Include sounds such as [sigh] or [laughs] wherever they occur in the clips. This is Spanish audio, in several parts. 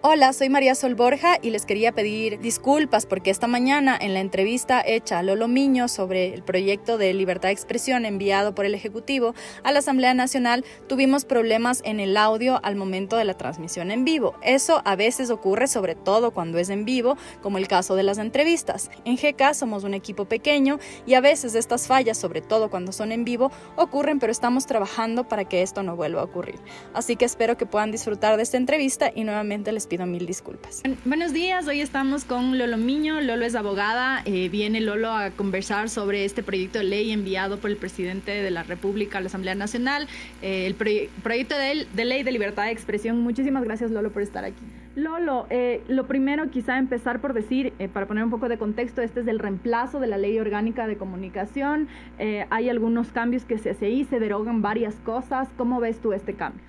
Hola, soy María Sol Borja y les quería pedir disculpas porque esta mañana en la entrevista hecha a Lolo Miño sobre el proyecto de libertad de expresión enviado por el Ejecutivo a la Asamblea Nacional tuvimos problemas en el audio al momento de la transmisión en vivo. Eso a veces ocurre sobre todo cuando es en vivo, como el caso de las entrevistas. En GK somos un equipo pequeño y a veces estas fallas, sobre todo cuando son en vivo, ocurren, pero estamos trabajando para que esto no vuelva a ocurrir. Así que espero que puedan disfrutar de esta entrevista y nuevamente les pido mil disculpas. Buenos días, hoy estamos con Lolo Miño. Lolo es abogada. Eh, viene Lolo a conversar sobre este proyecto de ley enviado por el presidente de la República a la Asamblea Nacional, eh, el proyecto de, de, ley de libertad de expresión. Muchísimas gracias, Lolo, por estar aquí. Lolo, eh, lo primero quizá empezar por decir, para poner un poco de contexto, este es el reemplazo de la ley orgánica de comunicación. hay algunos cambios que se hace ahí, se derogan varias cosas. ¿Cómo ves tú este cambio?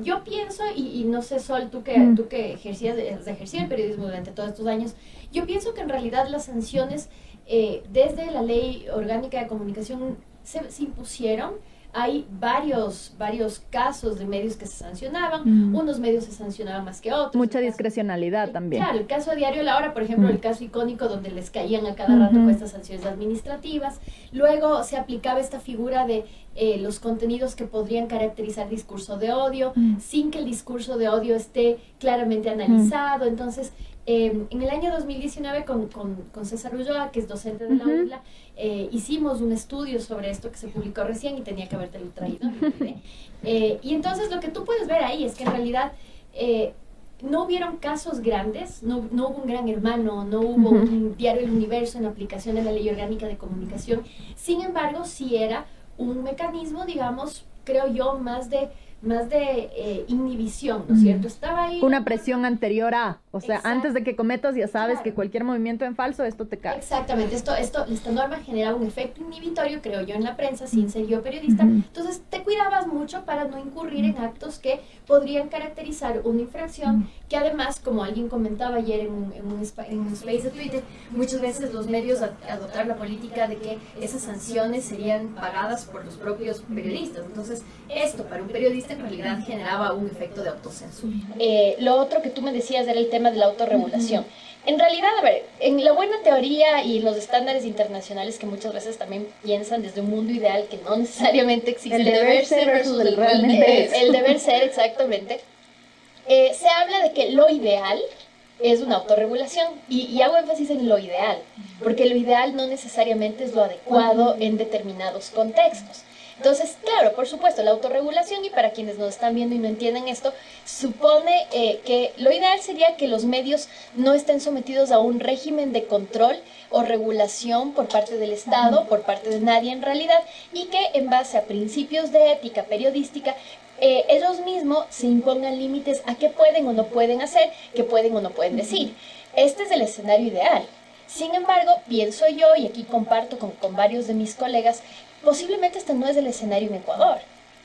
Yo pienso, y, no sé, Sol, tú que, tú que ejercías, ejercías el periodismo durante todos estos años, yo pienso que en realidad las sanciones eh, desde la ley orgánica de comunicación se, se impusieron hay varios, varios casos de medios que se sancionaban, mm. unos medios se sancionaban más que otros. Mucha discrecionalidad también. Claro, el caso de Diario La Hora, por ejemplo, el mm. caso icónico donde les caían a cada rato con estas sanciones administrativas. Luego se aplicaba esta figura de eh, los contenidos que podrían caracterizar discurso de odio, mm. sin que el discurso de odio esté claramente analizado. Entonces, Em, en el año 2019 con, con, con, César Ulloa, que es docente de la UDLA, eh, hicimos un estudio sobre esto que se publicó recién y tenía que haberte traído. eh, y entonces lo que tú puedes ver ahí es que en realidad eh, no hubieron casos grandes, no, no, hubo un gran hermano, no hubo un diario El Universo en aplicación de la ley orgánica de comunicación. Sin embargo, sí era un mecanismo, digamos, creo yo, más de más de eh, inhibición, ¿no es cierto? Estaba ahí. Una presión anterior a, o sea, antes de que cometas ya sabes que cualquier movimiento en falso, esto te cae. Exactamente, esto, esto, esta norma generaba un efecto inhibitorio, creo yo, en la prensa, sin ser yo periodista. Entonces, te cuidabas mucho para no incurrir en actos que podrían caracterizar una infracción, que además, como alguien comentaba ayer en un, en un, space de Twitter, muchas veces los medios adoptaron la política de que esas sanciones serían pagadas por los propios periodistas. Entonces, esto para un periodista en realidad generaba un efecto de autocensura. Eh, lo otro que tú me decías era el tema de la autorregulación. En realidad, a ver, en la buena teoría y los estándares internacionales que muchas veces también piensan desde un mundo ideal que no necesariamente existe. El deber ser versus el realmente es. El deber ser, exactamente. Eh, se habla de que lo ideal es una autorregulación y, y, hago énfasis en lo ideal, porque lo ideal no necesariamente es lo adecuado en determinados contextos. Entonces, claro, por supuesto, la autorregulación, y para quienes nos están viendo y no entienden esto, supone eh, que lo ideal sería que los medios no estén sometidos a un régimen de control o regulación por parte del Estado, por parte de nadie en realidad, y que en base a principios de ética periodística eh, ellos mismos se impongan límites a qué pueden o no pueden hacer, qué pueden o no pueden decir. Este es el escenario ideal. Sin embargo, pienso yo, y aquí comparto con, con varios de mis colegas, Posiblemente este no es el escenario en Ecuador.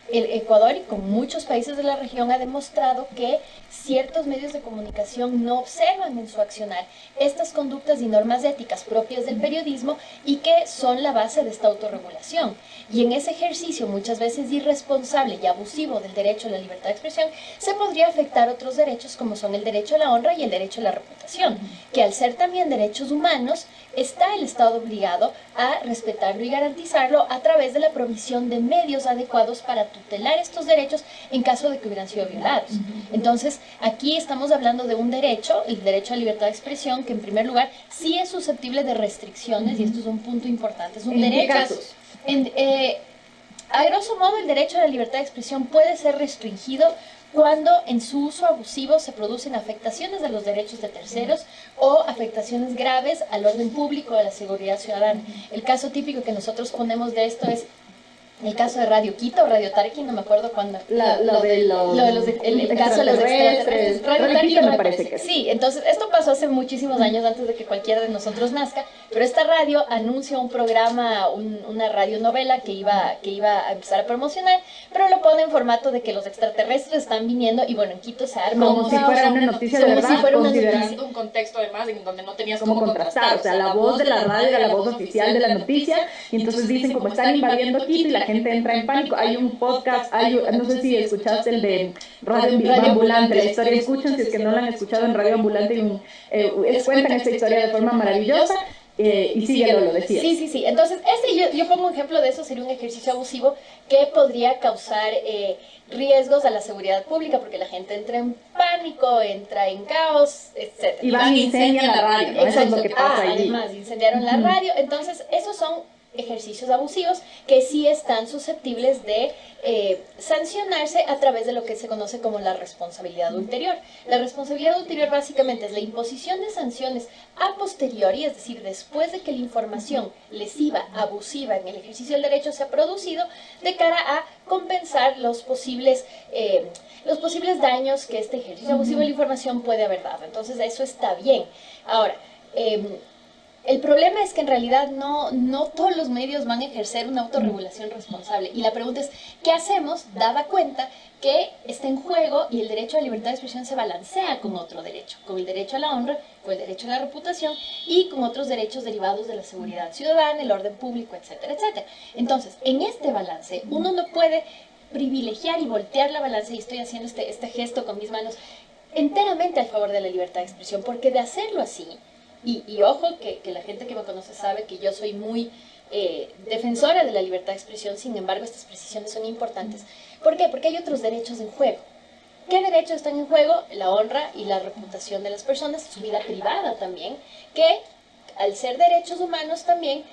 El Ecuador y con muchos países de la región ha demostrado que ciertos medios de comunicación no observan en su accionar estas conductas y normas éticas propias del periodismo y que son la base de esta autorregulación. Y en ese ejercicio muchas veces irresponsable y abusivo del derecho a la libertad de expresión se podría afectar otros derechos como son el derecho a la honra y el derecho a la reputación, que al ser también derechos humanos está el Estado obligado a respetarlo y garantizarlo a través de la provisión de medios adecuados para tutelar estos derechos en caso de que hubieran sido violados. Entonces, aquí estamos hablando de un derecho, el derecho a libertad de expresión, que en primer lugar sí es susceptible de restricciones, y esto es un punto importante, es un ¿En derecho. Casos? En, eh, a grosso modo, el derecho a la libertad de expresión puede ser restringido cuando en su uso abusivo se producen afectaciones de los derechos de terceros o afectaciones graves al orden público o a la seguridad ciudadana. El caso típico que nosotros ponemos de esto es el caso de Radio Quito o Radio Tarqui, no me acuerdo cuándo. lo, de los, el, caso de los extraterrestres. Radio, Quito me parece que sí. entonces esto pasó hace muchísimos años antes de que cualquiera de nosotros nazca, pero esta radio anuncia un programa, un, una radionovela que iba, que iba a empezar a promocionar, pero lo pone en formato de que los extraterrestres están viniendo y bueno, en Quito se arma como si fuera una noticia de verdad, si fuera una noticia. un contexto además en donde no tenías cómo contrastar, o sea, la voz de la radio era la voz oficial de la noticia y entonces dicen como están invadiendo Quito y la gente entra en pánico. Hay un podcast, hay, no sé si escuchaste el de Radio, Ambulante, la historia escuchan, si es que no la han escuchado en Radio Ambulante, eh, cuentan esta historia de forma maravillosa. Eh, y sí, lo decía. Sí, sí, sí. Entonces, este yo, yo, pongo un ejemplo de eso, sería un ejercicio abusivo que podría causar eh, riesgos a la seguridad pública, porque la gente entra en pánico, entra en caos, etc. Y van y incendian la radio, Eso es lo que pasa ah, Además, incendiaron la radio. Entonces, esos son ejercicios abusivos que sí están susceptibles de eh, sancionarse a través de lo que se conoce como la responsabilidad ulterior. La responsabilidad ulterior básicamente es la imposición de sanciones a posteriori, es decir, después de que la información lesiva, abusiva en el ejercicio del derecho se ha producido, de cara a compensar los posibles, eh, los posibles daños que este ejercicio abusivo de la información puede haber dado. Entonces, eso está bien. Ahora, em, el problema es que en realidad no, no todos los medios van a ejercer una autorregulación responsable. Y la pregunta es, ¿qué hacemos dada cuenta que está en juego y el derecho a la libertad de expresión se balancea con otro derecho, con el derecho a la honra, con el derecho a la reputación y con otros derechos derivados de la seguridad ciudadana, el orden público, etcétera, etcétera. Entonces, en este balance, uno no puede privilegiar y voltear la balanza, y estoy haciendo este, este gesto con mis manos, enteramente a favor de la libertad de expresión, porque de hacerlo así, y, ojo, que, la gente que me conoce sabe que yo soy muy eh, defensora de la libertad de expresión, sin embargo, estas precisiones son importantes. ¿Por qué? Porque hay otros derechos en juego. ¿Qué derechos están en juego? La honra y la reputación de las personas, su vida privada también, que al ser derechos humanos también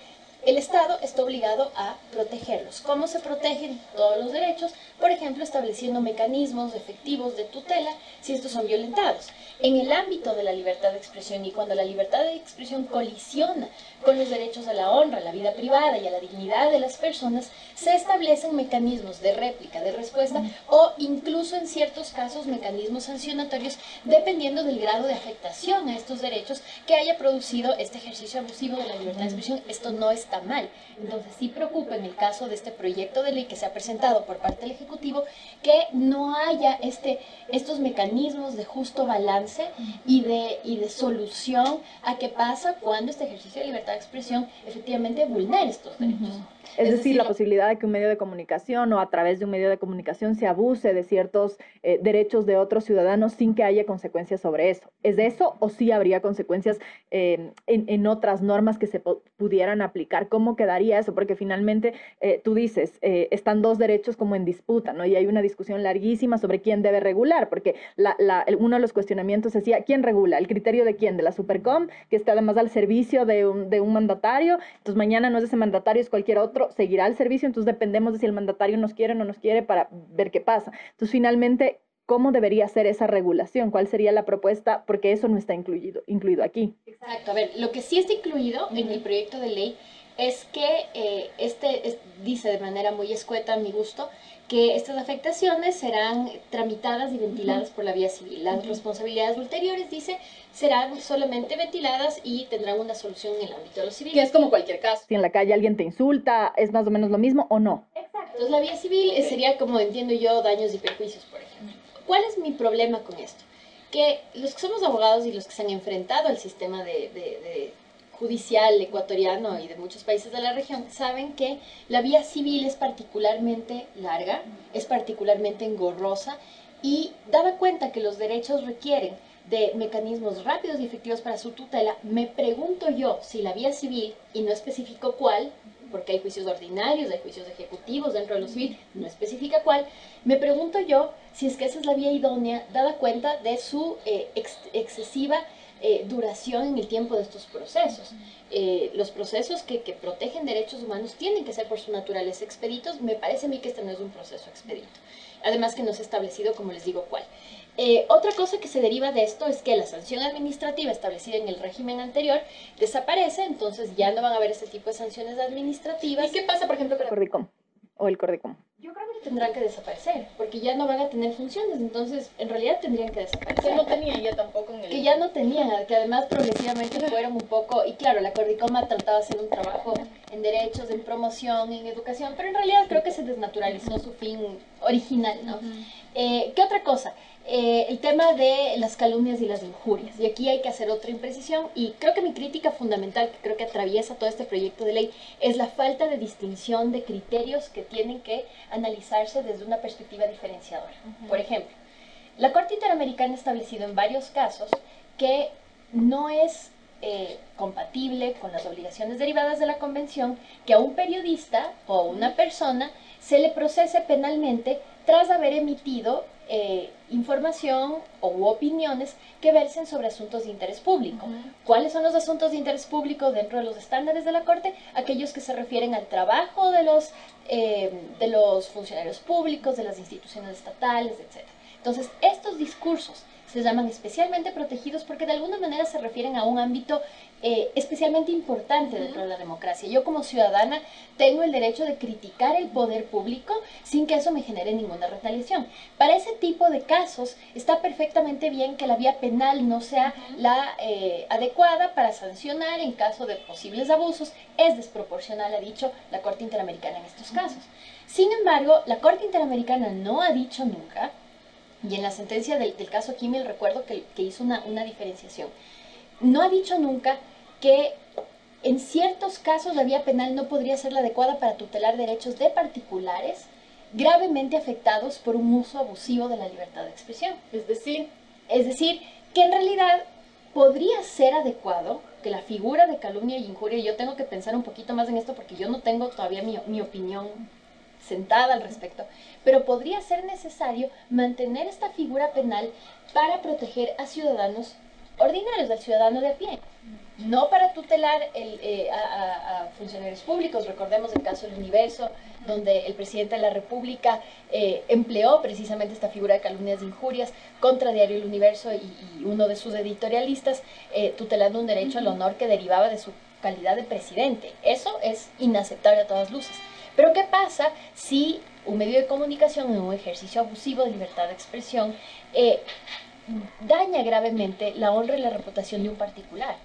el Estado está obligado a protegerlos. ¿Cómo se protegen todos los derechos? Por ejemplo, estableciendo mecanismos efectivos de tutela si estos son violentados. En el ámbito de la libertad de expresión y cuando la libertad de expresión colisiona con los derechos a la honra, a la vida privada y a la dignidad de las personas, se establecen mecanismos de réplica, de respuesta o incluso en ciertos casos mecanismos sancionatorios dependiendo del grado de afectación a estos derechos que haya producido este ejercicio abusivo de la libertad de expresión. Esto no está mal. Entonces sí preocupa en el caso de este proyecto de ley que se ha presentado por parte del Ejecutivo que no haya este, estos mecanismos de justo balance y de, y de solución a qué pasa cuando este ejercicio de libertad de expresión efectivamente vulnera estos derechos. Es, decir, la posibilidad de que un medio de comunicación o a través de un medio de comunicación se abuse de ciertos eh, derechos de otros ciudadanos sin que haya consecuencias sobre eso. ¿Es de eso o sí habría consecuencias eh, en, en, otras normas que se pudieran aplicar? ¿Cómo quedaría eso? Porque finalmente eh, tú dices, están dos derechos como en disputa, ¿no? Y hay una discusión larguísima sobre quién debe regular, porque la, la, uno de los cuestionamientos decía, ¿quién regula? ¿El criterio de quién? ¿De la Supercom, que está además al servicio de un, de un mandatario? Entonces mañana no es ese mandatario, es cualquier otro seguirá el servicio, entonces dependemos de si el mandatario nos quiere o no nos quiere para ver qué pasa. Entonces, finalmente, ¿cómo debería ser esa regulación? ¿Cuál sería la propuesta? Porque eso no está incluido, incluido aquí. Exacto. A ver, lo que sí está incluido en el proyecto de ley es que eh, este dice de manera muy escueta a mi gusto que estas afectaciones serán tramitadas y ventiladas por la vía civil. Las responsabilidades ulteriores, dice, serán solamente ventiladas y tendrán una solución en el ámbito de lo civil. Que es como cualquier caso. Si en la calle alguien te insulta, ¿es más o menos lo mismo o no? Exacto. Entonces la vía civil sería, como entiendo yo, daños y perjuicios, por ejemplo. ¿Cuál es mi problema con esto? Que los que somos abogados y los que se han enfrentado al sistema de judicial ecuatoriano y de muchos países de la región saben que la vía civil es particularmente larga, es particularmente engorrosa y dada cuenta que los derechos requieren de mecanismos rápidos y efectivos para su tutela, me pregunto yo si la vía civil, y no especifico cuál, porque hay juicios ordinarios, hay juicios ejecutivos dentro de lo civil, no especifica cuál, me pregunto yo si es que esa es la vía idónea, dada cuenta de su eh, excesiva eh, duración en el tiempo de estos procesos. Eh, los procesos que, que, protegen derechos humanos tienen que ser por su naturaleza expeditos. Me parece a mí que este no es un proceso expedito. Además que no se ha establecido, como les digo, cuál. Eh, otra cosa que se deriva de esto es que la sanción administrativa establecida en el régimen anterior desaparece, entonces ya no van a haber ese tipo de sanciones administrativas. ¿Y qué pasa, por ejemplo, con el Cordicom? O el Cordicom yo creo que tendrán que desaparecer, porque ya no van a tener funciones, entonces en realidad tendrían que desaparecer. Que no tenían ya tampoco en el... Que ya no tenían, que además progresivamente fueron un poco, y claro, la Cordicoma trataba de hacer un trabajo en derechos, en promoción, en educación, pero en realidad creo que se desnaturalizó su fin original, ¿no? Eh, ¿Qué otra cosa? Eh, el tema de las calumnias y las injurias. Y aquí hay que hacer otra imprecisión y creo que mi crítica fundamental, que creo que atraviesa todo este proyecto de ley, es la falta de distinción de criterios que tienen que analizarse desde una perspectiva diferenciadora. Por ejemplo, la Corte Interamericana ha establecido en varios casos que no es eh, compatible con las obligaciones derivadas de la Convención que a un periodista o a una persona se le procese penalmente tras haber emitido eh, información u opiniones que versen sobre asuntos de interés público. ¿Cuáles son los asuntos de interés público dentro de los estándares de la Corte? Aquellos que se refieren al trabajo de los, eh, de los funcionarios públicos, de las instituciones estatales, etc. Entonces, estos discursos se llaman especialmente protegidos porque de alguna manera se refieren a un ámbito eh, especialmente importante dentro de la democracia. Yo como ciudadana tengo el derecho de criticar el poder público sin que eso me genere ninguna retaliación. Para ese tipo de casos está perfectamente bien que la vía penal no sea la eh, adecuada para sancionar en caso de posibles abusos. Es desproporcional, ha dicho la Corte Interamericana en estos casos. Sin embargo, la Corte Interamericana no ha dicho nunca, y en la sentencia del, caso Kimmel recuerdo que, que hizo una, una diferenciación, no ha dicho nunca que en ciertos casos la vía penal no podría ser la adecuada para tutelar derechos de particulares gravemente afectados por un uso abusivo de la libertad de expresión. Es decir, es decir, que en realidad podría ser adecuado que la figura de calumnia y injuria, y yo tengo que pensar un poquito más en esto porque yo no tengo todavía mi, mi opinión sentada al respecto, pero podría ser necesario mantener esta figura penal para proteger a ciudadanos ordinarios, al ciudadano de a pie no para tutelar eh, a, funcionarios públicos. Recordemos el caso del Universo, donde el presidente de la República eh, empleó precisamente esta figura de calumnias de injurias contra Diario El Universo y, uno de sus editorialistas, eh, tutelando un derecho al honor que derivaba de su calidad de presidente. Eso es inaceptable a todas luces. Pero ¿qué pasa si un medio de comunicación en un ejercicio abusivo de libertad de expresión daña gravemente la honra y la reputación de un particular?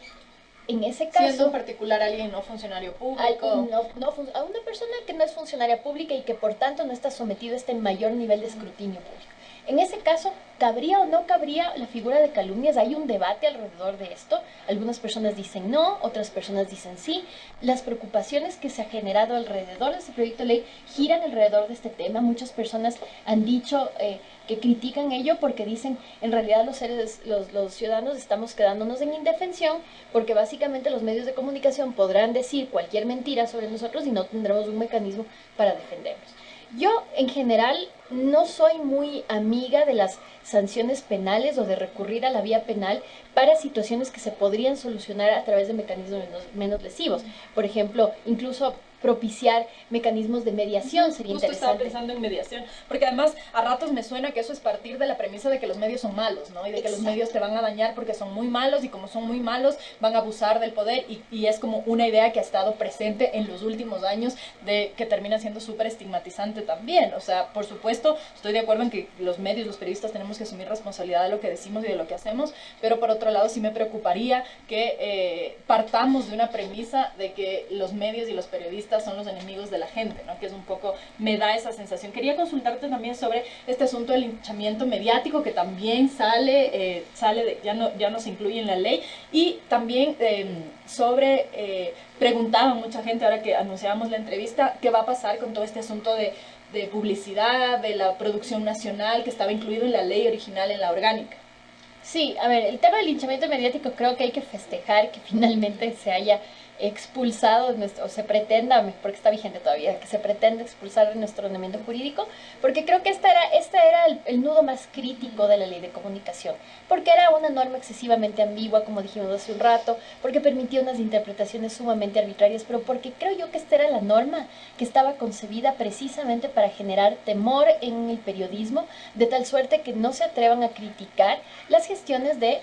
En ese caso... Siendo en particular alguien no funcionario público. a una persona que no es funcionaria pública y que por tanto no está sometido a este mayor nivel de escrutinio público. En ese caso, ¿cabría o no cabría la figura de calumnias? Hay un debate alrededor de esto. Algunas personas dicen no, otras personas dicen sí. Las preocupaciones que se ha generado alrededor de este proyecto de ley giran alrededor de este tema. Muchas personas han dicho eh, que critican ello porque dicen, en realidad los seres, los, los ciudadanos estamos quedándonos en indefensión porque básicamente los medios de comunicación podrán decir cualquier mentira sobre nosotros y no tendremos un mecanismo para defendernos. Yo, en general, no soy muy amiga de las sanciones penales o de recurrir a la vía penal para situaciones que se podrían solucionar a través de mecanismos menos, lesivos. Por ejemplo, incluso propiciar mecanismos de mediación sería Justo interesante. estaba pensando en mediación, porque además a ratos me suena que eso es partir de la premisa de que los medios son malos, ¿no? Y de que los medios te van a dañar porque son muy malos y como son muy malos van a abusar del poder y, y es como una idea que ha estado presente en los últimos años de que termina siendo súper estigmatizante también. O sea, por supuesto, estoy de acuerdo en que los medios, los periodistas tenemos que asumir responsabilidad de lo que decimos y de lo que hacemos, pero por otro lado sí me preocuparía que eh, partamos de una premisa de que los medios y los periodistas son los enemigos de la gente, ¿no? que es un poco, me da esa sensación. Quería consultarte también sobre este asunto del linchamiento mediático que también sale, eh, sale de, ya, no, ya no se incluye en la ley, y también em, sobre, eh, preguntaba mucha gente ahora que anunciábamos la entrevista, qué va a pasar con todo este asunto de de publicidad, de la producción nacional que estaba incluido en la ley original, en la orgánica. Sí, a ver, el tema del linchamiento mediático creo que hay que festejar que finalmente se haya expulsado, o se pretenda, porque está vigente todavía, que se pretende expulsar de nuestro ordenamiento jurídico, porque creo que esta era, esta era el, nudo más crítico de la ley de comunicación, porque era una norma excesivamente ambigua, como dijimos hace un rato, porque permitía unas interpretaciones sumamente arbitrarias, pero porque creo yo que esta era la norma que estaba concebida precisamente para generar temor en el periodismo, de tal suerte que no se atrevan a criticar las gestiones del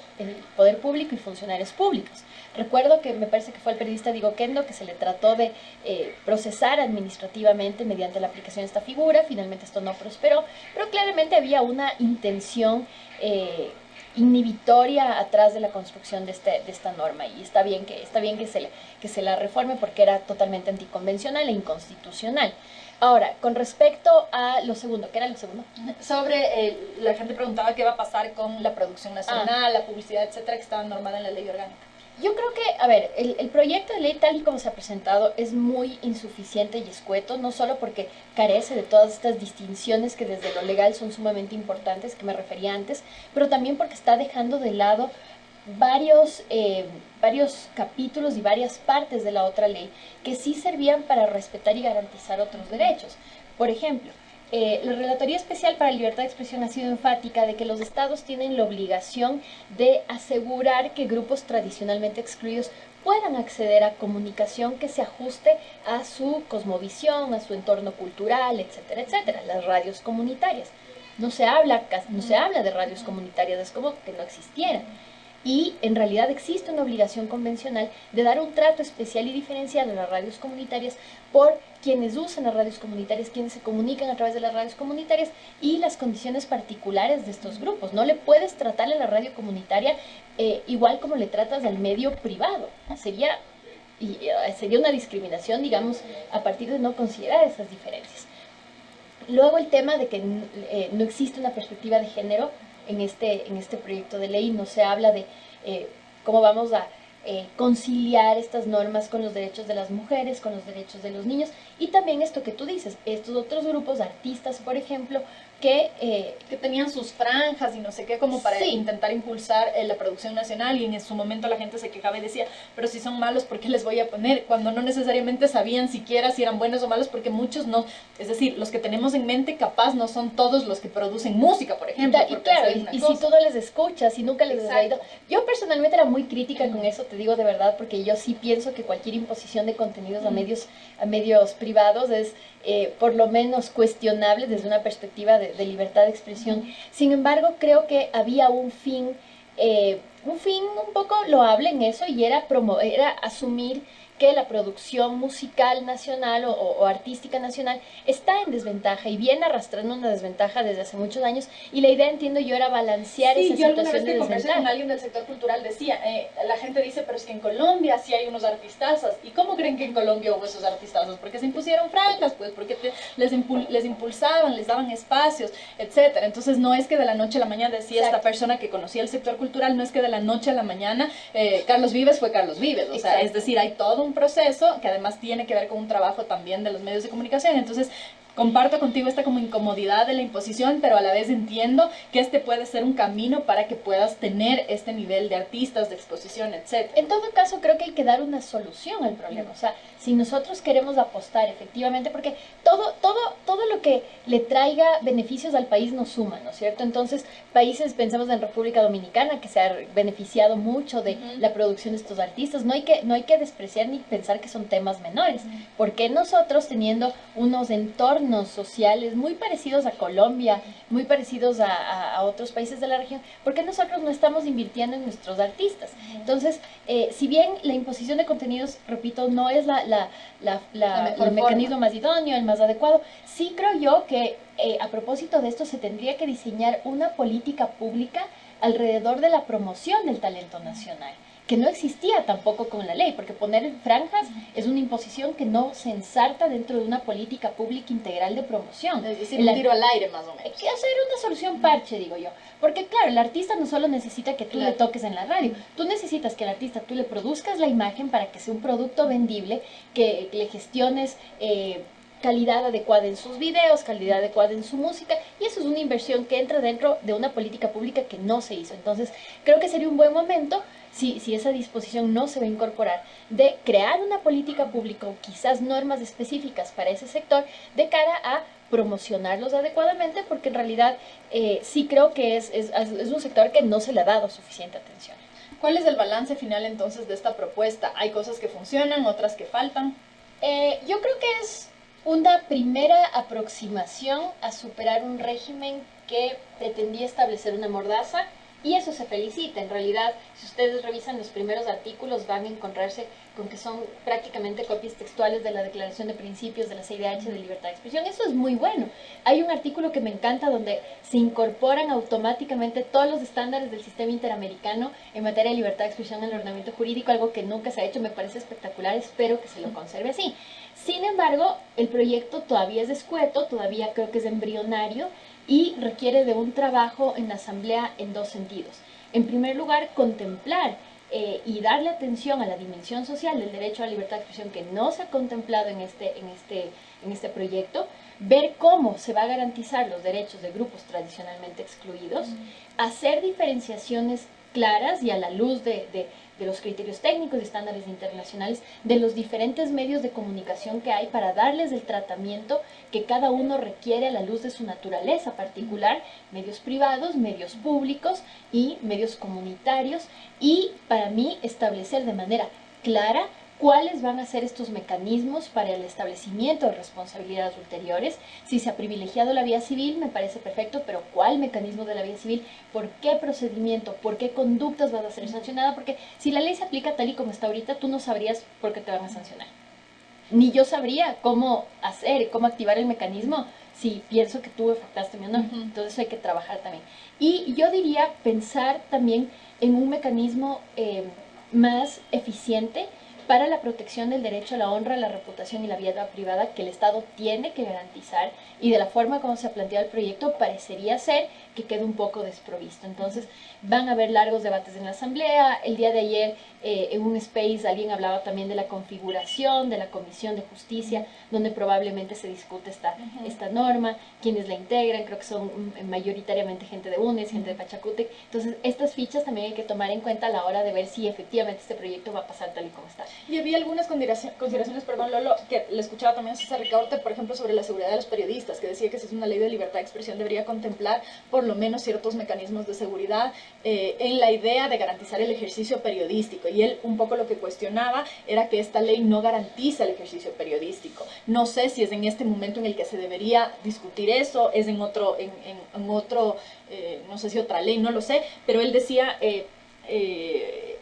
poder público y funcionarios públicos. Recuerdo que me parece que fue el periodista Diego Kendo que se le trató de eh, procesar administrativamente mediante la aplicación de esta figura, finalmente esto no prosperó, pero claramente había una intención eh, inhibitoria atrás de la construcción de, este, de esta norma y está bien que, está bien que, se, que se la reforme porque era totalmente anticonvencional e inconstitucional. Ahora, con respecto a lo segundo, ¿qué era lo segundo? Sobre, eh, la gente preguntaba qué va a pasar con la producción nacional, la publicidad, etcétera, que estaba normada en la ley orgánica. Yo creo que, a ver, el, el, proyecto de ley tal y como se ha presentado es muy insuficiente y escueto, no solo porque carece de todas estas distinciones que desde lo legal son sumamente importantes, que me refería antes, pero también porque está dejando de lado varios, eh, varios capítulos y varias partes de la otra ley que sí servían para respetar y garantizar otros derechos. Por ejemplo, eh, la Relatoría Especial para la Libertad de Expresión ha sido enfática de que los estados tienen la obligación de asegurar que grupos tradicionalmente excluidos puedan acceder a comunicación que se ajuste a su cosmovisión, a su entorno cultural, etcétera, etcétera, las radios comunitarias. No se habla, no se habla de radios comunitarias, es como que no existieran y en realidad existe una obligación convencional de dar un trato especial y diferenciado a las radios comunitarias por quienes usan las radios comunitarias, quienes se comunican a través de las radios comunitarias y las condiciones particulares de estos grupos. No le puedes tratar a la radio comunitaria eh, igual como le tratas al medio privado. Sería, eh, sería una discriminación, digamos, a partir de no considerar esas diferencias. Luego el tema de que eh, no existe una perspectiva de género en este, en este proyecto de ley. No se habla de eh, cómo vamos a eh, conciliar estas normas con los derechos de las mujeres, con los derechos de los niños y también esto que tú dices, estos otros grupos, artistas, por ejemplo, que, eh, que tenían sus franjas y no sé qué, como para intentar impulsar eh, la producción nacional y en su momento la gente se quejaba y decía, pero si son malos, ¿por qué les voy a poner? Cuando no necesariamente sabían siquiera si eran buenos o malos, porque muchos no, es decir, los que tenemos en mente capaz no son todos los que producen música, por ejemplo. Y, claro, y, si tú no les escuchas y nunca les has oído. Yo personalmente era muy crítica con eso, te digo de verdad, porque yo sí pienso que cualquier imposición de contenidos a medios, a medios privados es eh, por lo menos cuestionable desde una perspectiva de, libertad de expresión. Sin embargo, creo que había un fin, eh, un fin un poco loable en eso y era, era asumir que la producción musical nacional o, artística nacional está en desventaja y viene arrastrando una desventaja desde hace muchos años y la idea entiendo yo era balancear sí, esa yo situación vez que conversé con alguien del sector cultural decía, eh, la gente dice, pero es que en Colombia sí hay unos artistazos ¿y cómo creen que en Colombia hubo esos artistazos? Porque se impusieron franjas, pues porque les, les impulsaban, les daban espacios, etcétera. Entonces no es que de la noche a la mañana decía esta persona que conocía el sector cultural, no es que de la noche a la mañana eh, Carlos Vives fue Carlos Vives, o sea, es decir, hay todo un proceso que además tiene que ver con un trabajo también de los medios de comunicación. Entonces, comparto contigo esta como incomodidad de la imposición, pero a la vez entiendo que este puede ser un camino para que puedas tener este nivel de artistas, de exposición, etc. En todo caso, creo que hay que dar una solución al problema. O sea, si nosotros queremos apostar efectivamente, porque todo, todo, todo lo que le traiga beneficios al país nos suma, ¿no es cierto? Entonces, países, pensamos en República Dominicana, que se ha beneficiado mucho de la producción de estos artistas, no hay que, no hay que despreciar ni pensar que son temas menores, porque nosotros teniendo unos entornos sociales muy parecidos a Colombia, muy parecidos a, otros países de la región, porque nosotros no estamos invirtiendo en nuestros artistas. Entonces, eh, si bien la imposición de contenidos, repito, no es la, el mecanismo más idóneo, el más adecuado, sí creo yo que eh, a propósito de esto se tendría que diseñar una política pública alrededor de la promoción del talento nacional que no existía tampoco con la ley, porque poner franjas es una imposición que no se ensarta dentro de una política pública integral de promoción. Es decir, un tiro al aire más o menos. Hay que hacer una solución parche, digo yo. Porque claro, el artista no solo necesita que tú le toques en la radio, tú necesitas que el artista tú le produzcas la imagen para que sea un producto vendible, que le gestiones... Eh, calidad adecuada en sus videos, calidad adecuada en su música, y eso es una inversión que entra dentro de una política pública que no se hizo. Entonces, creo que sería un buen momento si, si esa disposición no se va a incorporar, de crear una política pública o quizás normas específicas para ese sector de cara a promocionarlos adecuadamente, porque en realidad eh, sí creo que es, es, es un sector que no se le ha dado suficiente atención. ¿Cuál es el balance final entonces de esta propuesta? ¿Hay cosas que funcionan, otras que faltan? Eh, yo creo que es una primera aproximación a superar un régimen que pretendía establecer una mordaza Y eso se felicita. En realidad, si ustedes revisan los primeros artículos, van a encontrarse con que son prácticamente copias textuales de la Declaración de Principios de la CIDH de Libertad de Expresión. Eso es muy bueno. Hay un artículo que me encanta donde se incorporan automáticamente todos los estándares del sistema interamericano en materia de libertad de expresión en el ordenamiento jurídico, algo que nunca se ha hecho, me parece espectacular, espero que se lo conserve así. Sin embargo, el proyecto todavía es escueto, todavía creo que es embrionario y requiere de un trabajo en la Asamblea en dos sentidos. En primer lugar, contemplar eh, y darle atención a la dimensión social del derecho a la libertad de expresión que no se ha contemplado en este, en este, en este proyecto, ver cómo se va a garantizar los derechos de grupos tradicionalmente excluidos, hacer diferenciaciones claras y a la luz de, de, los criterios técnicos y estándares internacionales de los diferentes medios de comunicación que hay para darles el tratamiento que cada uno requiere a la luz de su naturaleza particular, medios privados, medios públicos y medios comunitarios, y para mí establecer de manera clara cuáles van a ser estos mecanismos para el establecimiento de responsabilidades ulteriores. Si se ha privilegiado la vía civil, me parece perfecto, pero ¿cuál mecanismo de la vía civil? ¿Por qué procedimiento? ¿Por qué conductas van a ser sancionadas? Porque si la ley se aplica tal y como está ahorita, tú no sabrías por qué te van a sancionar. Ni yo sabría cómo hacer, cómo activar el mecanismo si pienso que tú afectaste mi honor. Entonces hay que trabajar también. Y yo diría pensar también en un mecanismo eh, más eficiente para la protección del derecho a la honra, la reputación y la vida privada que el Estado tiene que garantizar y de la forma como se ha planteado el proyecto parecería ser que quede un poco desprovisto. Entonces van a haber largos debates en la Asamblea. El día de ayer eh, en un space alguien hablaba también de la configuración de la Comisión de Justicia, donde probablemente se discute esta, esta norma, quienes la integran, creo que son mm, mayoritariamente gente de UNES, gente de Pachacútec. Entonces estas fichas también hay que tomar en cuenta a la hora de ver si efectivamente este proyecto va a pasar tal y como está. Y había algunas consideraciones, perdón Lolo, que le escuchaba también a César Ricaurte, por ejemplo, sobre la seguridad de los periodistas, que decía que si es una ley de libertad de expresión debería contemplar por lo menos ciertos mecanismos de seguridad eh, en la idea de garantizar el ejercicio periodístico. Y él un poco lo que cuestionaba era que esta ley no garantiza el ejercicio periodístico. No sé si es en este momento en el que se debería discutir eso, es en otro, en, otro eh, no sé si otra ley, no lo sé, pero él decía... Eh,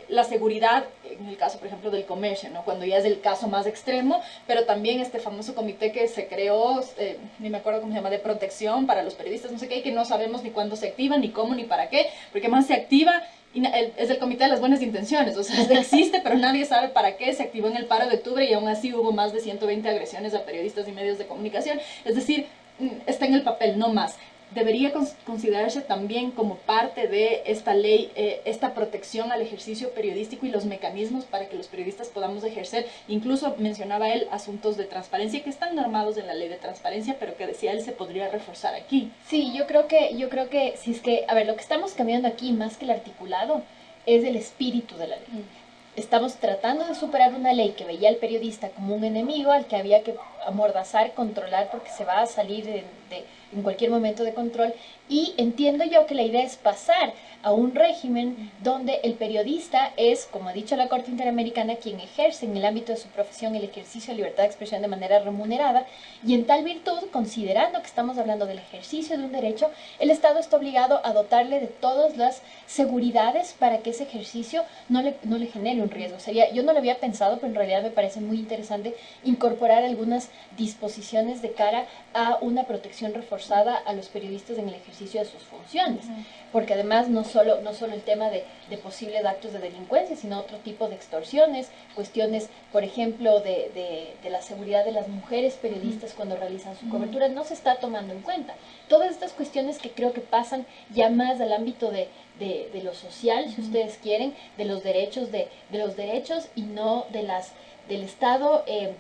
la seguridad, en el caso, por ejemplo, del comercio, ¿no? cuando ya es el caso más extremo, pero también este famoso comité que se creó, eh, ni me acuerdo cómo se llama, de protección para los periodistas, no sé qué, que no sabemos ni cuándo se activa, ni cómo, ni para qué, porque más se activa y es el comité de las buenas intenciones, o sea, [laughs] existe, pero nadie sabe para qué, se activó en el paro de octubre y aún así hubo más de 120 agresiones a periodistas y medios de comunicación, es decir, mm, está en el papel, no más debería considerarse también como parte de esta ley, eh, esta protección al ejercicio periodístico y los mecanismos para que los periodistas podamos ejercer. Incluso mencionaba él asuntos de transparencia que están normados en la ley de transparencia, pero que decía él se podría reforzar aquí. Sí, yo creo que, yo creo que si es que, a ver, lo que estamos cambiando aquí más que el articulado es el espíritu de la ley. Mm. Estamos tratando de superar una ley que veía al periodista como un enemigo al que había que amordazar, controlar, porque se va a salir de en cualquier momento de control. Y entiendo yo que la idea es pasar a un régimen donde el periodista es, como ha dicho la Corte Interamericana, quien ejerce en el ámbito de su profesión el ejercicio de libertad de expresión de manera remunerada y en tal virtud, considerando que estamos hablando del ejercicio de un derecho, el Estado está obligado a dotarle de todas las seguridades para que ese ejercicio no le, no le genere un riesgo. Sería, yo no lo había pensado, pero en realidad me parece muy interesante incorporar algunas disposiciones de cara a una protección reforzada a los periodistas en el ejercicio de sus funciones, porque además no solo, no solo el tema de, de, posibles actos de delincuencia, sino otro tipo de extorsiones, cuestiones, por ejemplo, de, de, de la seguridad de las mujeres periodistas cuando realizan su cobertura, no se está tomando en cuenta. Todas estas cuestiones que creo que pasan ya más al ámbito de, de, lo social, si ustedes quieren, de los derechos, de, de los derechos y no de las, del Estado. Eh,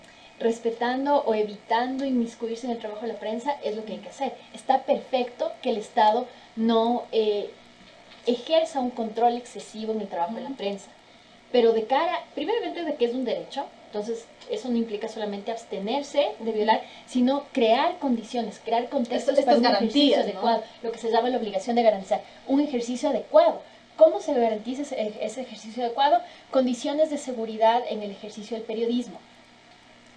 respetando o evitando inmiscuirse en el trabajo de la prensa es lo que hay que hacer. Está perfecto que el Estado no eh, ejerza un control excesivo en el trabajo de la prensa, pero de cara, primeramente de que es un derecho, entonces eso no implica solamente abstenerse de violar, sino crear condiciones, crear contextos para un ejercicio adecuado, lo que se llama la obligación de garantizar un ejercicio adecuado. ¿Cómo se garantiza ese ejercicio adecuado? Condiciones de seguridad en el ejercicio del periodismo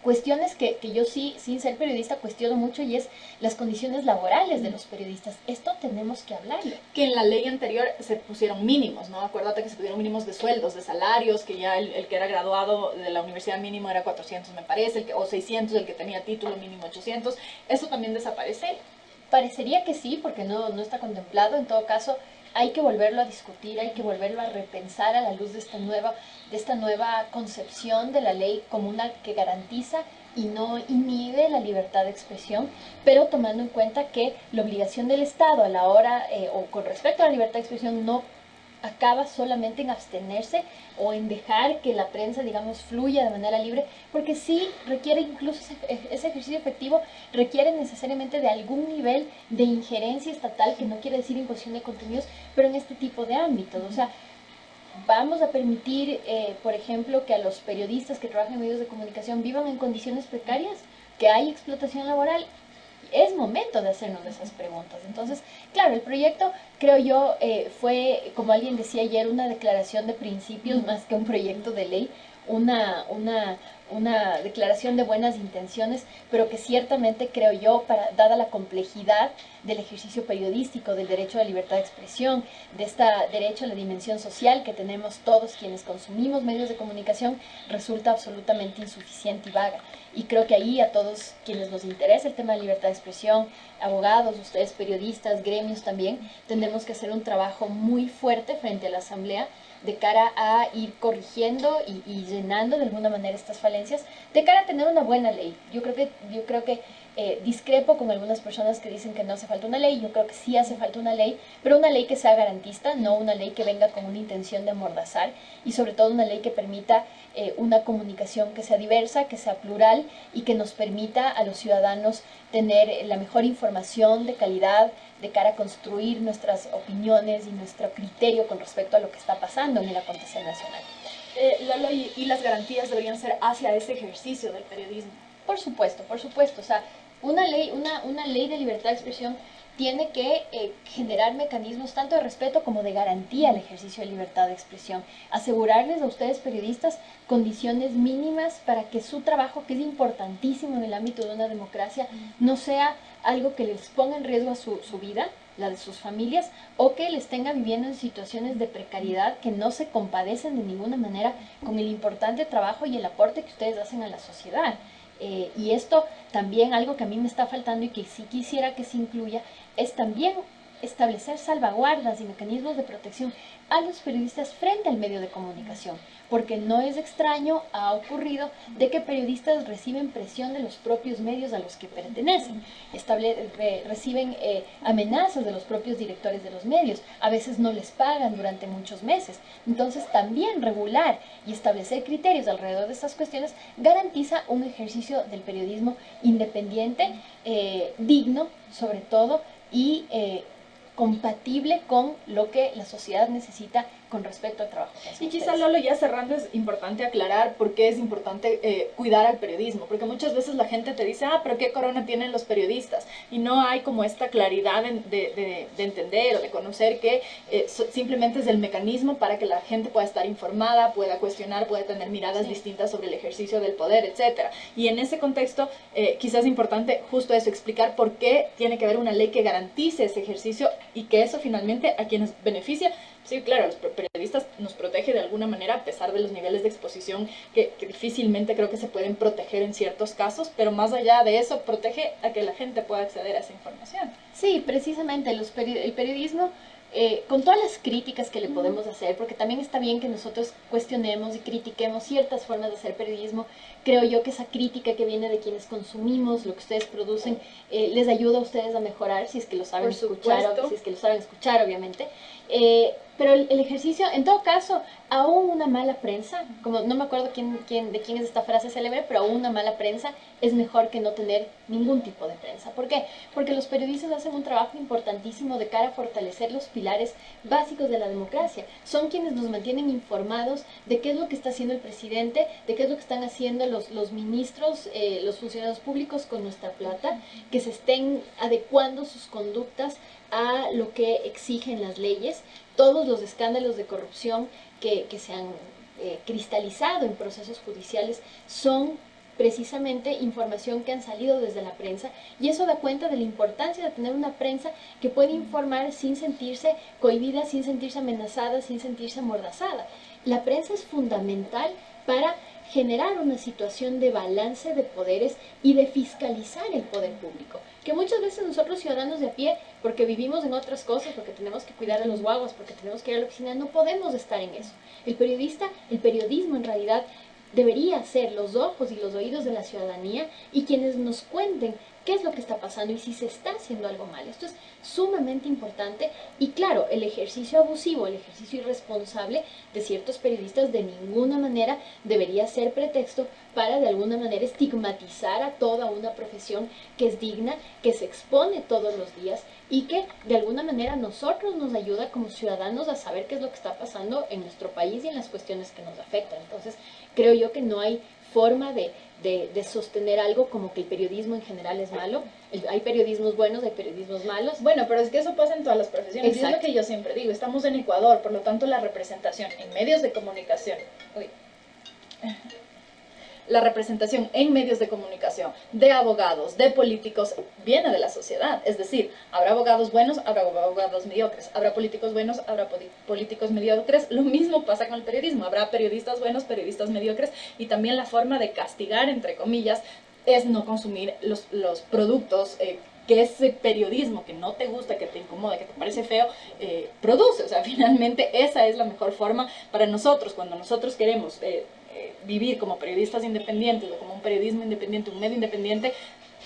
cuestiones que, que, yo sí, sin ser periodista, cuestiono mucho y es las condiciones laborales de los periodistas. Esto tenemos que hablarlo. Que en la ley anterior se pusieron mínimos, ¿no? Acuérdate que se pusieron mínimos de sueldos, de salarios, que ya el, el que era graduado de la universidad mínimo era 400, me parece, el que, o 600, el que tenía título mínimo 800. Eso también desaparece. Parecería que sí, porque no, no está contemplado. En todo caso, hay que volverlo a discutir, hay que volverlo a repensar a la luz de esta nueva, de esta nueva concepción de la ley como una que garantiza y no inhibe la libertad de expresión, pero tomando en cuenta que la obligación del Estado a la hora eh, o con respecto a la libertad de expresión no acaba solamente en abstenerse o en dejar que la prensa, digamos, fluya de manera libre, porque sí requiere incluso ese, ejercicio efectivo, requiere necesariamente de algún nivel de injerencia estatal, que no quiere decir imposición de contenidos, pero en este tipo de ámbitos. O sea, vamos a permitir, eh, por ejemplo, que a los periodistas que trabajan en medios de comunicación vivan en condiciones precarias, que hay explotación laboral es momento de hacernos esas preguntas. Entonces, claro, el proyecto, creo yo, eh, fue, como alguien decía ayer, una declaración de principios más que un proyecto de ley, una, una, una declaración de buenas intenciones, pero que ciertamente creo yo, dada la complejidad del ejercicio periodístico, del derecho a la libertad de expresión, de este derecho a la dimensión social que tenemos todos quienes consumimos medios de comunicación, resulta absolutamente insuficiente y vaga. Y creo que ahí a todos quienes nos interesa el tema de libertad de expresión, abogados, ustedes periodistas, gremios también, tendremos que hacer un trabajo muy fuerte frente a la Asamblea de cara a ir corrigiendo y, llenando de alguna manera estas falencias, de cara a tener una buena ley. Yo creo que, yo creo que eh, discrepo con algunas personas que dicen que no hace falta una ley, yo creo que sí hace falta una ley, pero una ley que sea garantista, no una ley que venga con una intención de amordazar y sobre todo una ley que permita eh, una comunicación que sea diversa, que sea plural y que nos permita a los ciudadanos tener la mejor información de calidad de cara a construir nuestras opiniones y nuestro criterio con respecto a lo que está pasando en el acontecer nacional. Eh, Lalo, y, y las garantías deberían ser hacia ese ejercicio del periodismo. Por supuesto, por supuesto. O sea, una ley, una, una ley de libertad de expresión tiene que eh, generar mecanismos tanto de respeto como de garantía al ejercicio de libertad de expresión. Asegurarles a ustedes periodistas condiciones mínimas para que su trabajo, que es importantísimo en el ámbito de una democracia, no sea algo que les ponga en riesgo a su, su vida, la de sus familias, o que les tenga viviendo en situaciones de precariedad que no se compadecen de ninguna manera con el importante trabajo y el aporte que ustedes hacen a la sociedad. Eh, y esto también algo que a mí me está faltando y que sí quisiera que se incluya es también establecer salvaguardas y mecanismos de protección a los periodistas frente al medio de comunicación, porque no es extraño, ha ocurrido, de que periodistas reciben presión de los propios medios a los que pertenecen, reciben eh, amenazas de los propios directores de los medios, a veces no les pagan durante muchos meses. Entonces también regular y establecer criterios alrededor de estas cuestiones garantiza un ejercicio del periodismo independiente, eh, digno sobre todo, y eh, compatible con lo que la sociedad necesita con respecto al trabajo. Y quizá Lolo, ya cerrando, es importante aclarar por qué es importante eh, cuidar al periodismo, porque muchas veces la gente te dice, ah, pero ¿qué corona tienen los periodistas? Y no hay como esta claridad de, de, de entender o de conocer que eh, simplemente es el mecanismo para que la gente pueda estar informada, pueda cuestionar, pueda tener miradas distintas sobre el ejercicio del poder, etc. Y en ese contexto, eh, quizás es importante justo eso, explicar por qué tiene que haber una ley que garantice ese ejercicio y que eso finalmente a quienes beneficia Sí, claro, los periodistas nos protege de alguna manera a pesar de los niveles de exposición que, difícilmente creo que se pueden proteger en ciertos casos, pero más allá de eso, protege a que la gente pueda acceder a esa información. Sí, precisamente los el periodismo eh, con todas las críticas que le podemos hacer, porque también está bien que nosotros cuestionemos y critiquemos ciertas formas de hacer periodismo, creo yo que esa crítica que viene de quienes consumimos lo que ustedes producen eh, les ayuda a ustedes a mejorar si es que lo saben escuchar, si es que lo saben escuchar, obviamente. Eh, pero el, ejercicio, en todo caso, aún una mala prensa, como no me acuerdo quién, quién, de quién es esta frase célebre, pero aún una mala prensa es mejor que no tener ningún tipo de prensa. ¿Por qué? Porque los periodistas hacen un trabajo importantísimo de cara a fortalecer los pilares básicos de la democracia. Son quienes nos mantienen informados de qué es lo que está haciendo el presidente, de qué es lo que están haciendo los, los ministros, eh, los funcionarios públicos con nuestra plata, que se estén adecuando sus conductas a lo que exigen las leyes. Todos los escándalos de corrupción que, se han eh, cristalizado en procesos judiciales son precisamente información que han salido desde la prensa y eso da cuenta de la importancia de tener una prensa que puede informar sin sentirse cohibida, sin sentirse amenazada, sin sentirse amordazada. La prensa es fundamental para generar una situación de balance de poderes y de fiscalizar el poder público. Que muchas veces nosotros ciudadanos de a pie, porque vivimos en otras cosas, porque tenemos que cuidar a los guaguas, porque tenemos que ir a la oficina, no podemos estar en eso. El periodista, el periodismo en realidad debería ser los ojos y los oídos de la ciudadanía y quienes nos cuenten qué es lo que está pasando y si se está haciendo algo mal. Esto es sumamente importante y claro, el ejercicio abusivo, el ejercicio irresponsable de ciertos periodistas de ninguna manera debería ser pretexto para de alguna manera estigmatizar a toda una profesión que es digna, que se expone todos los días y que de alguna manera nosotros nos ayuda como ciudadanos a saber qué es lo que está pasando en nuestro país y en las cuestiones que nos afectan. Entonces, creo yo que no hay forma de de, sostener algo como que el periodismo en general es malo. hay periodismos buenos, hay periodismos malos. Bueno, pero es que eso pasa en todas las profesiones. es lo que yo siempre digo. Estamos en Ecuador, por lo tanto la representación en medios de comunicación. Uy la representación en medios de comunicación de abogados, de políticos, viene de la sociedad. Es decir, habrá abogados buenos, habrá abogados mediocres, habrá políticos buenos, habrá políticos mediocres. Lo mismo pasa con el periodismo. Habrá periodistas buenos, periodistas mediocres y también la forma de castigar, entre comillas, es no consumir los, los productos. Eh, que ese periodismo que no te gusta, que te incomoda, que te parece feo, eh, produce. O sea, [laughs] finalmente esa es la mejor forma para nosotros, cuando nosotros queremos eh, vivir como periodistas independientes o como un periodismo independiente, un medio independiente,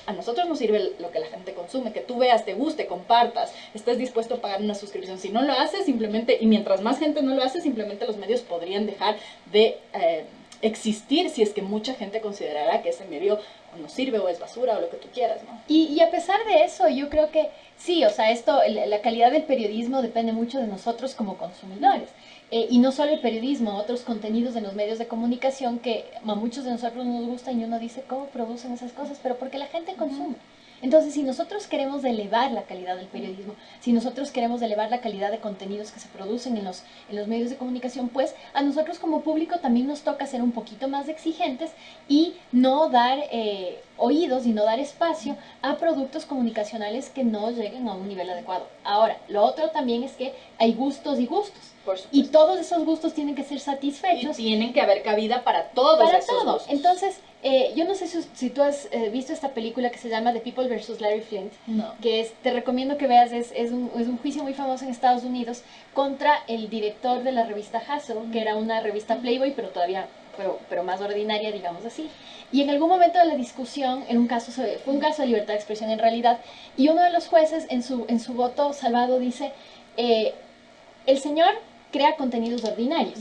a nosotros nos sirve lo que la gente consume, que tú veas, te guste, compartas, estés dispuesto a pagar una suscripción. Si no lo haces, simplemente, y mientras más gente no lo hace, simplemente los medios podrían dejar de eh, existir si es que mucha gente considerara que ese medio no sirve o es basura o lo que tú quieras, ¿no? Y, y a pesar de eso, yo creo que sí, o sea, esto, la calidad del periodismo depende mucho de nosotros como consumidores. Eh, y no solo el periodismo, otros contenidos en los medios de comunicación que a muchos de nosotros nos gustan y uno dice cómo producen esas cosas, pero porque la gente consume. Entonces, si nosotros queremos elevar la calidad del periodismo, si nosotros queremos elevar la calidad de contenidos que se producen en los, en los medios de comunicación, pues a nosotros como público también nos toca ser un poquito más exigentes y no dar eh, oídos y no dar espacio a productos comunicacionales que no lleguen a un nivel adecuado. Ahora, lo otro también es que hay gustos y gustos. Y todos esos gustos tienen que ser satisfechos. Y tienen que haber cabida para todos para esos todo. Entonces, eh, yo no sé si, tú has eh, visto esta película que se llama The People vs. Larry Flint, no. que es, te recomiendo que veas, es, es, un, es, un, juicio muy famoso en Estados Unidos contra el director de la revista Hustle, que era una revista Playboy, pero todavía, pero, pero más ordinaria, digamos así. Y en algún momento de la discusión, en un caso, fue un caso de libertad de expresión en realidad, y uno de los jueces en su, en su voto salvado dice, eh, el señor crea contenidos ordinarios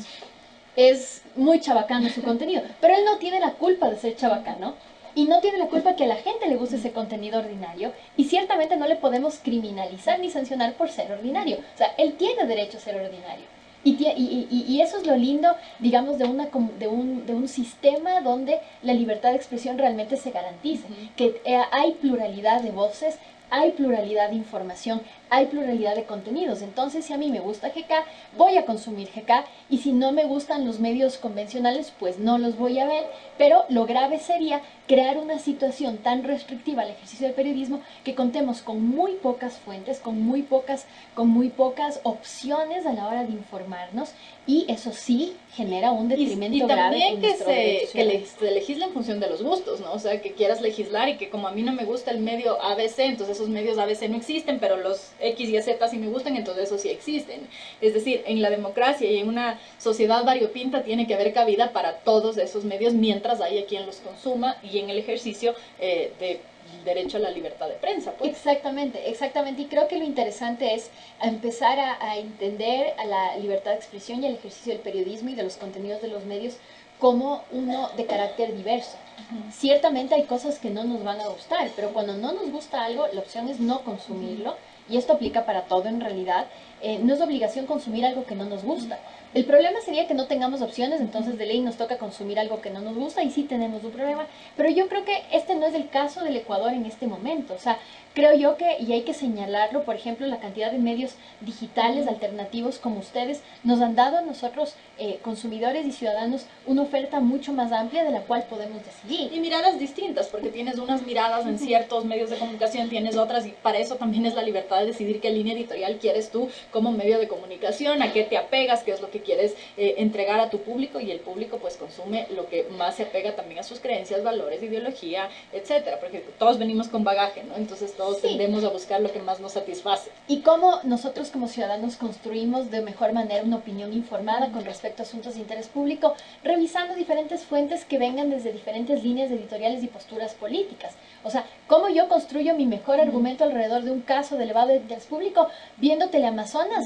es muy chabacano su contenido, pero él no tiene la culpa de ser chabacano y no tiene la culpa que a la gente le guste ese contenido ordinario y ciertamente no le podemos criminalizar ni sancionar por ser ordinario. O sea, él tiene derecho a ser ordinario. Y, y, y, eso es lo lindo, digamos, de, una, de, un, de un sistema donde la libertad de expresión realmente se garantiza, que eh, hay pluralidad de voces, hay pluralidad de información, hay pluralidad de contenidos. Entonces, si a mí me gusta GK, voy a consumir GK y si no me gustan los medios convencionales, pues no los voy a ver. Pero lo grave sería crear una situación tan restrictiva al ejercicio del periodismo que contemos con muy pocas fuentes, con muy pocas, con muy pocas opciones a la hora de informarnos y eso sí genera un detrimento y, y también que se, que se legisle en función de los gustos, ¿no? O sea, que quieras legislar y que como a mí no me gusta el medio ABC, entonces esos medios ABC no existen, pero los X y Z sí me gustan, entonces eso sí existen. Es decir, en la democracia y en una sociedad variopinta tiene que haber cabida para todos esos medios mientras haya quien los consuma y en el ejercicio eh, de derecho a la libertad de prensa. Pues. Exactamente, exactamente. Y creo que lo interesante es empezar a, entender a la libertad de expresión y el ejercicio del periodismo y de los contenidos de los medios como uno de carácter diverso. Ciertamente hay cosas que no nos van a gustar, pero cuando no nos gusta algo, la opción es no consumirlo y esto aplica para todo en realidad, eh, no es obligación consumir algo que no nos gusta. El problema sería que no tengamos opciones, entonces de ley nos toca consumir algo que no nos gusta y sí tenemos un problema. Pero yo creo que este no es el caso del Ecuador en este momento. O sea, creo yo que, y hay que señalarlo, por ejemplo, la cantidad de medios digitales alternativos como ustedes nos han dado a nosotros, eh, consumidores y ciudadanos, una oferta mucho más amplia de la cual podemos decidir. Y miradas distintas, porque tienes unas miradas en ciertos medios de comunicación, tienes otras, y para eso también es la libertad de decidir qué línea editorial quieres tú como medio de comunicación, a qué te apegas, qué es lo que quieres eh, entregar a tu público y el público pues consume lo que más se apega también a sus creencias, valores, ideología, etcétera, porque todos venimos con bagaje, ¿no? Entonces todos tendemos a buscar lo que más nos satisface. Y cómo nosotros como ciudadanos construimos de mejor manera una opinión informada con respecto a asuntos de interés público, revisando diferentes fuentes que vengan desde diferentes líneas editoriales y posturas políticas. O sea, cómo yo construyo mi mejor argumento alrededor de un caso de elevado interés público viendo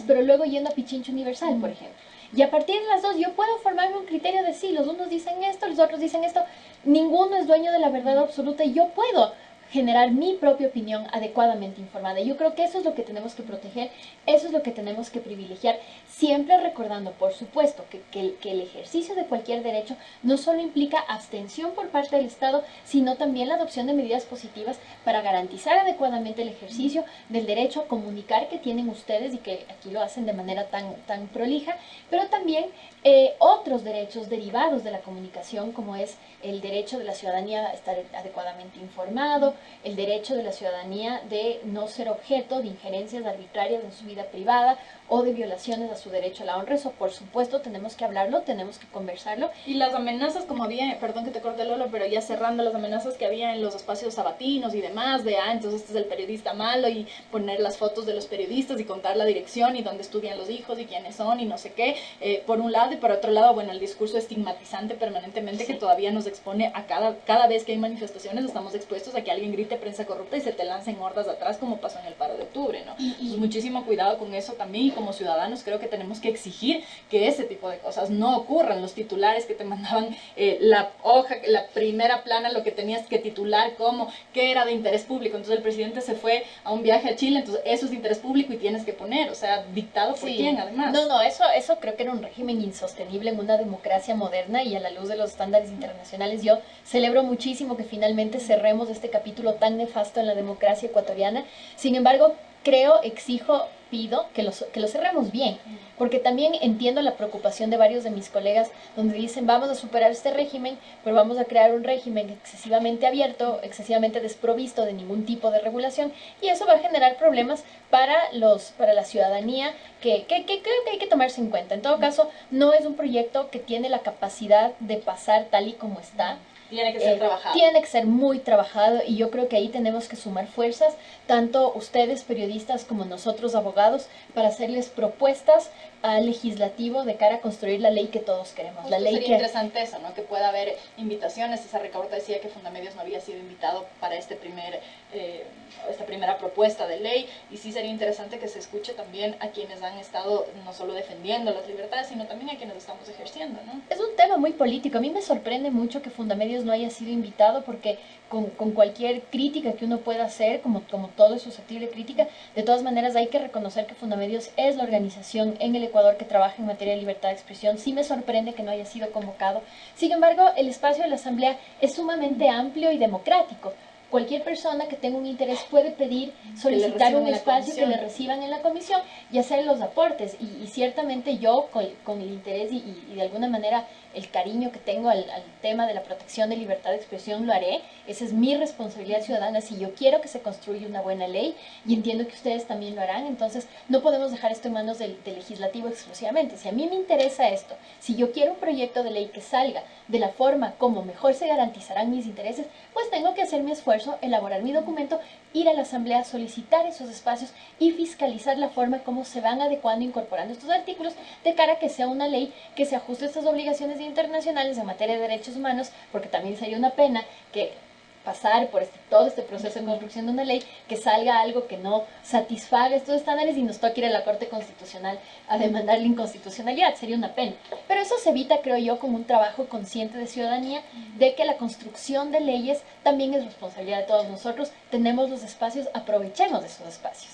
Pero luego yendo a Pichincho Universal, por ejemplo. Y a partir de las dos yo puedo formarme un criterio de sí, los unos dicen esto, los otros dicen esto, ninguno es dueño de la verdad absoluta y yo puedo generar mi propia opinión adecuadamente informada. Yo creo que eso es lo que tenemos que proteger, eso es lo que tenemos que privilegiar, siempre recordando, por supuesto, que, el ejercicio de cualquier derecho no solo implica abstención por parte del Estado, sino también la adopción de medidas positivas para garantizar adecuadamente el ejercicio del derecho a comunicar que tienen ustedes y que aquí lo hacen de manera tan, tan prolija, pero también eh, otros derechos derivados de la comunicación, como es el derecho de la ciudadanía a estar adecuadamente informado, el derecho de la ciudadanía de no ser objeto de injerencias arbitrarias en su vida privada o de violaciones a su derecho a la honra. Eso, por supuesto, tenemos que hablarlo, tenemos que conversarlo. Y las amenazas, como había, perdón que te corte Lolo, pero ya cerrando las amenazas que había en los espacios sabatinos y demás, de, ah, entonces este es el periodista malo y poner las fotos de los periodistas y contar la dirección y dónde estudian los hijos y quiénes son y no sé qué, eh, por un lado, y por otro lado, bueno, el discurso estigmatizante permanentemente que todavía nos expone a cada, cada vez que hay manifestaciones, estamos expuestos a que alguien grite prensa corrupta y se te lancen hordas atrás como pasó en el paro de octubre, ¿no? Entonces, muchísimo cuidado con eso también como ciudadanos creo que tenemos que exigir que ese tipo de cosas no ocurran. Los titulares que te mandaban eh, la hoja, la primera plana, lo que tenías que titular como que era de interés público. Entonces el presidente se fue a un viaje a Chile, entonces eso es de interés público y tienes que poner, o sea, dictado por quién además. No, no, eso, eso creo que era un régimen insostenible en una democracia moderna y a la luz de los estándares internacionales. Yo celebro muchísimo que finalmente cerremos este capítulo tan nefasto en la democracia ecuatoriana. Sin embargo, creo, exijo, pido que lo, que lo cerremos bien, porque también entiendo la preocupación de varios de mis colegas donde dicen vamos a superar este régimen, pero vamos a crear un régimen excesivamente abierto, excesivamente desprovisto de ningún tipo de regulación y eso va a generar problemas para, los, para la ciudadanía que, que, que creo que hay que tomarse en cuenta. En todo caso, no es un proyecto que tiene la capacidad de pasar tal y como está. Tiene que ser eh, trabajado. Tiene que ser muy trabajado y yo creo que ahí tenemos que sumar fuerzas, tanto ustedes periodistas como nosotros abogados, para hacerles propuestas al legislativo de cara a construir la ley que todos queremos. la ley sería interesante eso, ¿no? Que pueda haber invitaciones. Esa recorta decía que Fundamedios no había sido invitado para este primer, eh, esta primera propuesta de ley y sí sería interesante que se escuche también a quienes han estado no solo defendiendo las libertades, sino también a quienes estamos ejerciendo, ¿no? Es un tema muy político. A mí me sorprende mucho que Fundamedios no haya sido invitado porque con, cualquier crítica que uno pueda hacer, como, como todo es susceptible crítica, de todas maneras hay que reconocer que Fundamedios es la organización en el Ecuador que trabaja en materia de libertad de expresión. Sí me sorprende que no haya sido convocado. Sin embargo, el espacio de la Asamblea es sumamente amplio y democrático. Cualquier persona que tenga un interés puede pedir, solicitar un espacio que le reciban en la comisión y hacer los aportes. Y, ciertamente yo, con, el interés y, y de alguna manera el cariño que tengo al, tema de la protección de libertad de expresión, lo haré. Esa es mi responsabilidad ciudadana si yo quiero que se construya una buena ley y entiendo que ustedes también lo harán. Entonces, no podemos dejar esto en manos del, del legislativo exclusivamente. Si a mí me interesa esto, si yo quiero un proyecto de ley que salga de la forma como mejor se garantizarán mis intereses, pues tengo que hacer mi esfuerzo, elaborar mi documento, ir a la Asamblea, solicitar esos espacios y fiscalizar la forma como se van adecuando, incorporando estos artículos de cara a que sea una ley que se ajuste a estas obligaciones internacionales en materia de derechos humanos, porque también sería una pena que pasar por este, todo este proceso de construcción de una ley, que salga algo que no satisfaga estos estándares y nos toque ir a la Corte Constitucional a demandar la inconstitucionalidad. Sería una pena. Pero eso se evita, creo yo, con un trabajo consciente de ciudadanía, de que la construcción de leyes también es responsabilidad de todos nosotros. Tenemos los espacios, aprovechemos de esos espacios.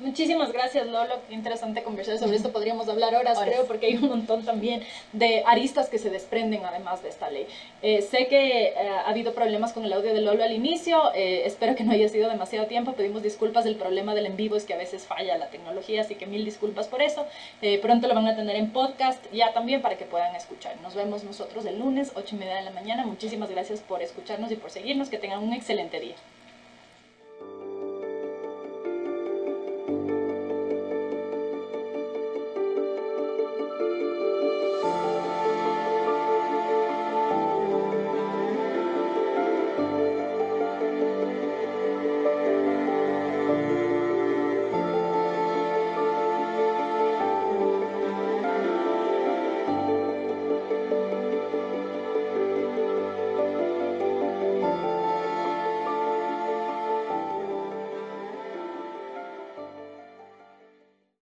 Muchísimas gracias, Lolo. Qué interesante conversar sobre esto. Podríamos hablar horas, creo, porque hay un montón también de aristas que se desprenden además de esta ley. Eh, sé que eh, ha habido problemas con el audio de Lolo al inicio. Eh, espero que no haya sido demasiado tiempo. Pedimos disculpas. El problema del en vivo es que a veces falla la tecnología, así que mil disculpas por eso. pronto lo van a tener en podcast ya también para que puedan escuchar. Nos vemos nosotros el lunes, 8 y media de la mañana. Muchísimas gracias por escucharnos y por seguirnos. Que tengan un excelente día.